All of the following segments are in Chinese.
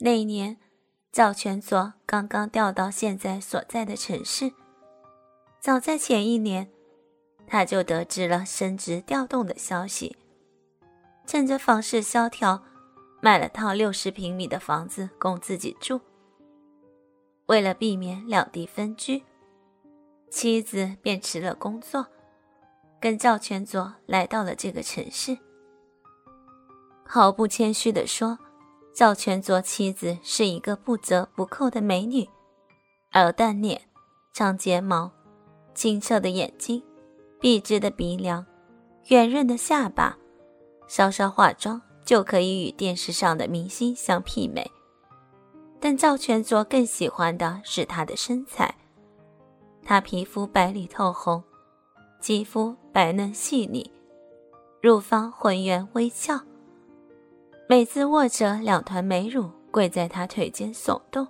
那一年，赵全佐刚刚调到现在所在的城市。早在前一年，他就得知了升职调动的消息，趁着房市萧条，买了套六十平米的房子供自己住。为了避免两地分居，妻子便辞了工作，跟赵全佐来到了这个城市。毫不谦虚地说，赵全卓妻子是一个不折不扣的美女，鹅蛋脸，长睫毛，清澈的眼睛，笔直的鼻梁，圆润的下巴，稍稍化妆就可以与电视上的明星相媲美。但赵全卓更喜欢的是她的身材，她皮肤白里透红，肌肤白嫩细腻，乳房浑圆微翘。每次握着两团美乳跪在他腿间耸动，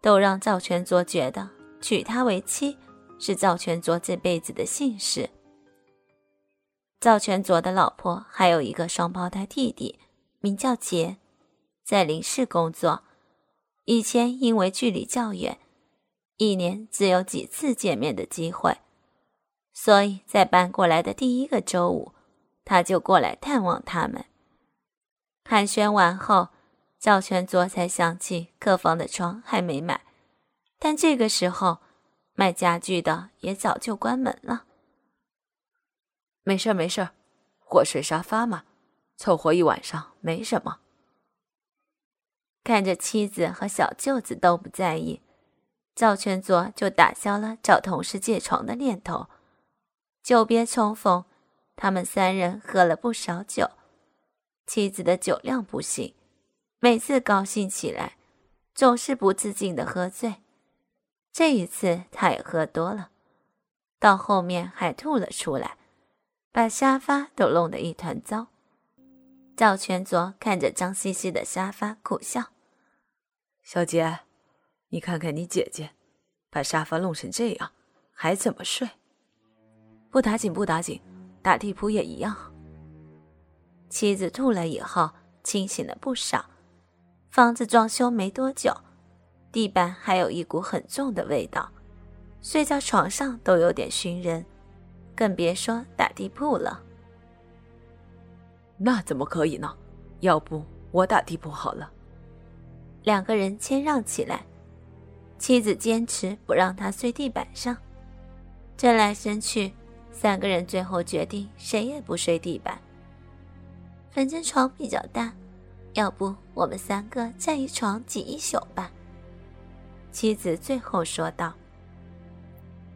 都让赵全卓觉得娶她为妻是赵全卓这辈子的幸事。赵全卓的老婆还有一个双胞胎弟弟，名叫杰，在林氏工作。以前因为距离较远，一年只有几次见面的机会，所以在搬过来的第一个周五，他就过来探望他们。寒暄完后，赵全佐才想起客房的床还没买，但这个时候卖家具的也早就关门了。没事没事我睡沙发嘛，凑合一晚上没什么。看着妻子和小舅子都不在意，赵全佐就打消了找同事借床的念头。久别重逢，他们三人喝了不少酒。妻子的酒量不行，每次高兴起来，总是不自禁的喝醉。这一次他也喝多了，到后面还吐了出来，把沙发都弄得一团糟。赵全卓看着脏兮兮的沙发，苦笑：“小杰，你看看你姐姐，把沙发弄成这样，还怎么睡？不打紧，不打紧，打地铺也一样。”妻子吐了以后，清醒了不少。房子装修没多久，地板还有一股很重的味道，睡在床上都有点熏人，更别说打地铺了。那怎么可以呢？要不我打地铺好了。两个人谦让起来，妻子坚持不让他睡地板上，争来争去，三个人最后决定谁也不睡地板。反正床比较大，要不我们三个在一床挤一宿吧。妻子最后说道。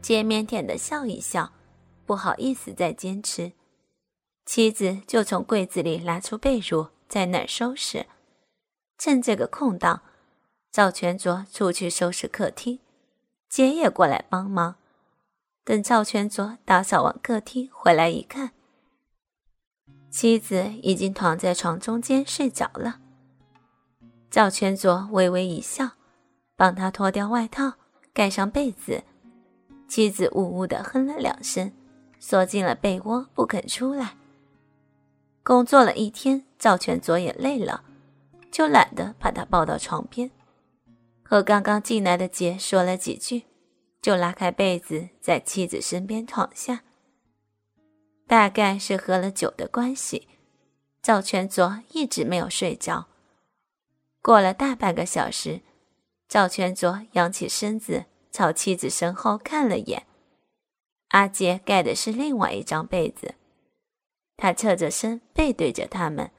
杰腼腆的笑一笑，不好意思再坚持。妻子就从柜子里拿出被褥，在那儿收拾。趁这个空档，赵全卓出去收拾客厅，杰也过来帮忙。等赵全卓打扫完客厅回来一看。妻子已经躺在床中间睡着了。赵全佐微微一笑，帮他脱掉外套，盖上被子。妻子呜呜地哼了两声，缩进了被窝，不肯出来。工作了一天，赵全佐也累了，就懒得把他抱到床边，和刚刚进来的杰说了几句，就拉开被子，在妻子身边躺下。大概是喝了酒的关系，赵全卓一直没有睡着。过了大半个小时，赵全卓仰起身子，朝妻子身后看了眼。阿杰盖的是另外一张被子，他侧着身背对着他们，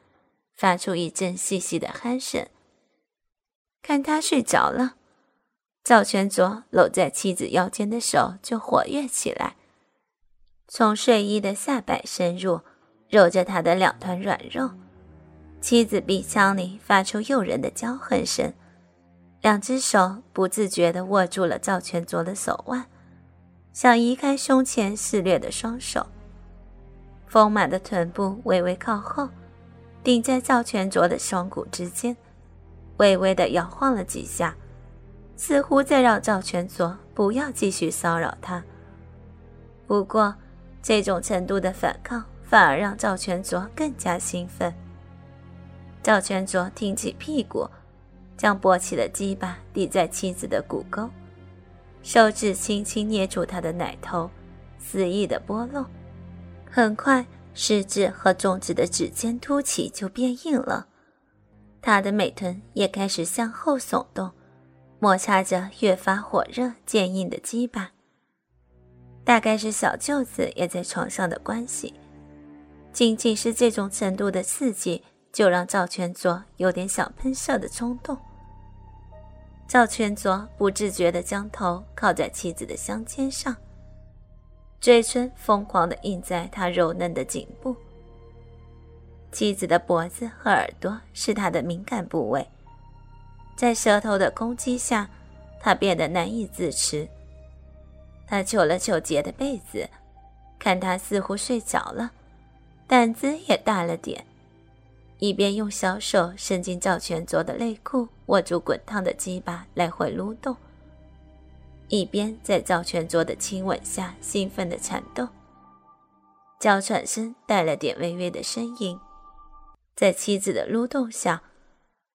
发出一阵细细的鼾声。看他睡着了，赵全卓搂在妻子腰间的手就活跃起来。从睡衣的下摆深入，揉着他的两团软肉。妻子鼻腔里发出诱人的娇哼声，两只手不自觉地握住了赵全卓的手腕，想移开胸前肆虐的双手。丰满的臀部微微靠后，顶在赵全卓的双骨之间，微微地摇晃了几下，似乎在让赵全卓不要继续骚扰他。不过。这种程度的反抗，反而让赵全卓更加兴奋。赵全卓挺起屁股，将勃起的鸡巴抵在妻子的骨沟，手指轻轻捏住她的奶头，肆意的拨弄。很快，食指和中指的指尖凸起就变硬了，他的美臀也开始向后耸动，摩擦着越发火热坚硬的鸡巴。大概是小舅子也在床上的关系，仅仅是这种程度的刺激，就让赵全卓有点想喷射的冲动。赵全卓不自觉地将头靠在妻子的香肩上，嘴唇疯狂地印在他柔嫩的颈部。妻子的脖子和耳朵是他的敏感部位，在舌头的攻击下，他变得难以自持。他揪了揪杰的被子，看他似乎睡着了，胆子也大了点。一边用小手伸进赵全卓的内裤，握住滚烫的鸡巴来回撸动，一边在赵全卓的亲吻下兴奋地颤动，娇喘声带了点微微的呻吟。在妻子的撸动下，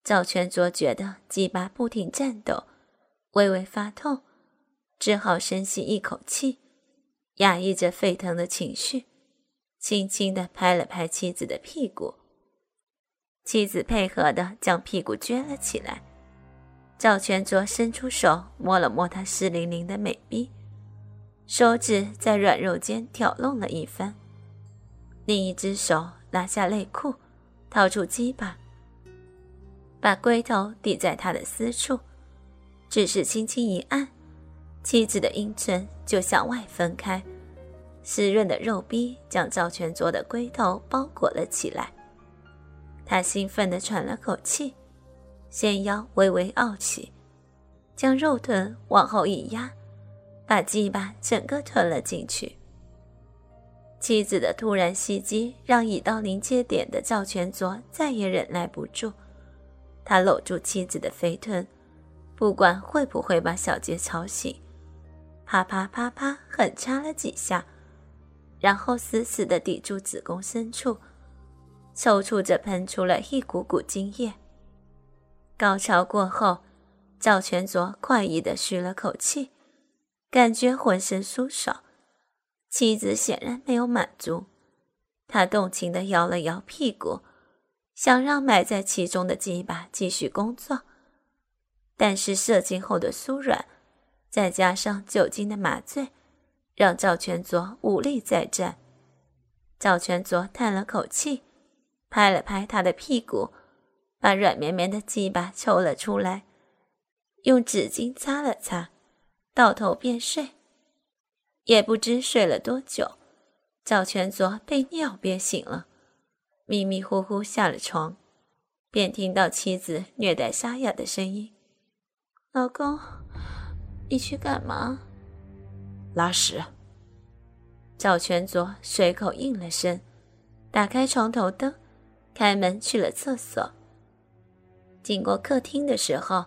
赵全卓觉得鸡巴不停颤抖，微微发痛，只好深吸一口气，压抑着沸腾的情绪，轻轻地拍了拍妻子的屁股。妻子配合的将屁股撅了起来，赵全卓伸出手摸了摸她湿淋淋的美臂，手指在软肉间挑弄了一番，另一只手拿下内裤，掏出鸡巴，把龟头抵在他的私处，只是轻轻一按，妻子的阴唇就向外分开，湿润的肉壁将赵全卓的龟头包裹了起来。他兴奋地喘了口气，纤腰微微傲起，将肉臀往后一压，把鸡巴整个吞了进去。妻子的突然袭击让已到临界点的赵全卓再也忍耐不住，他搂住妻子的肥臀，不管会不会把小杰吵醒，啪啪啪啪狠插了几下，然后死死地抵住子宫深处。抽搐着喷出了一股股精液。高潮过后，赵全卓快意地吁了口气，感觉浑身舒爽。妻子显然没有满足，他动情地摇了摇屁股，想让埋在其中的鸡巴继续工作。但是射精后的酥软，再加上酒精的麻醉，让赵全卓无力再战。赵全卓叹了口气。拍了拍他的屁股，把软绵绵的鸡巴抽了出来，用纸巾擦了擦，倒头便睡。也不知睡了多久，赵全卓被尿憋醒了，迷迷糊糊下了床，便听到妻子略带沙哑的声音：“老公，你去干嘛？”“拉屎。”赵全佐随口应了声，打开床头灯。开门去了厕所。经过客厅的时候，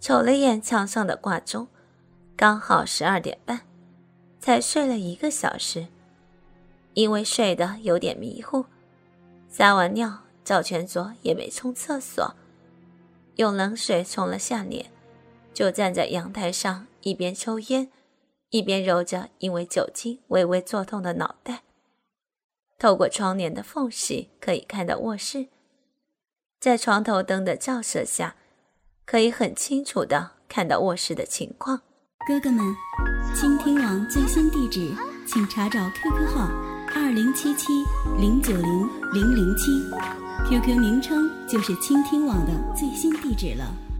瞅了眼墙上的挂钟，刚好十二点半，才睡了一个小时。因为睡得有点迷糊，撒完尿，赵全佐也没冲厕所，用冷水冲了下脸，就站在阳台上，一边抽烟，一边揉着因为酒精微微作痛的脑袋。透过窗帘的缝隙，可以看到卧室。在床头灯的照射下，可以很清楚的看到卧室的情况。哥哥们，倾听网最新地址，请查找 QQ 号二零七七零九零零零七，QQ 名称就是倾听网的最新地址了。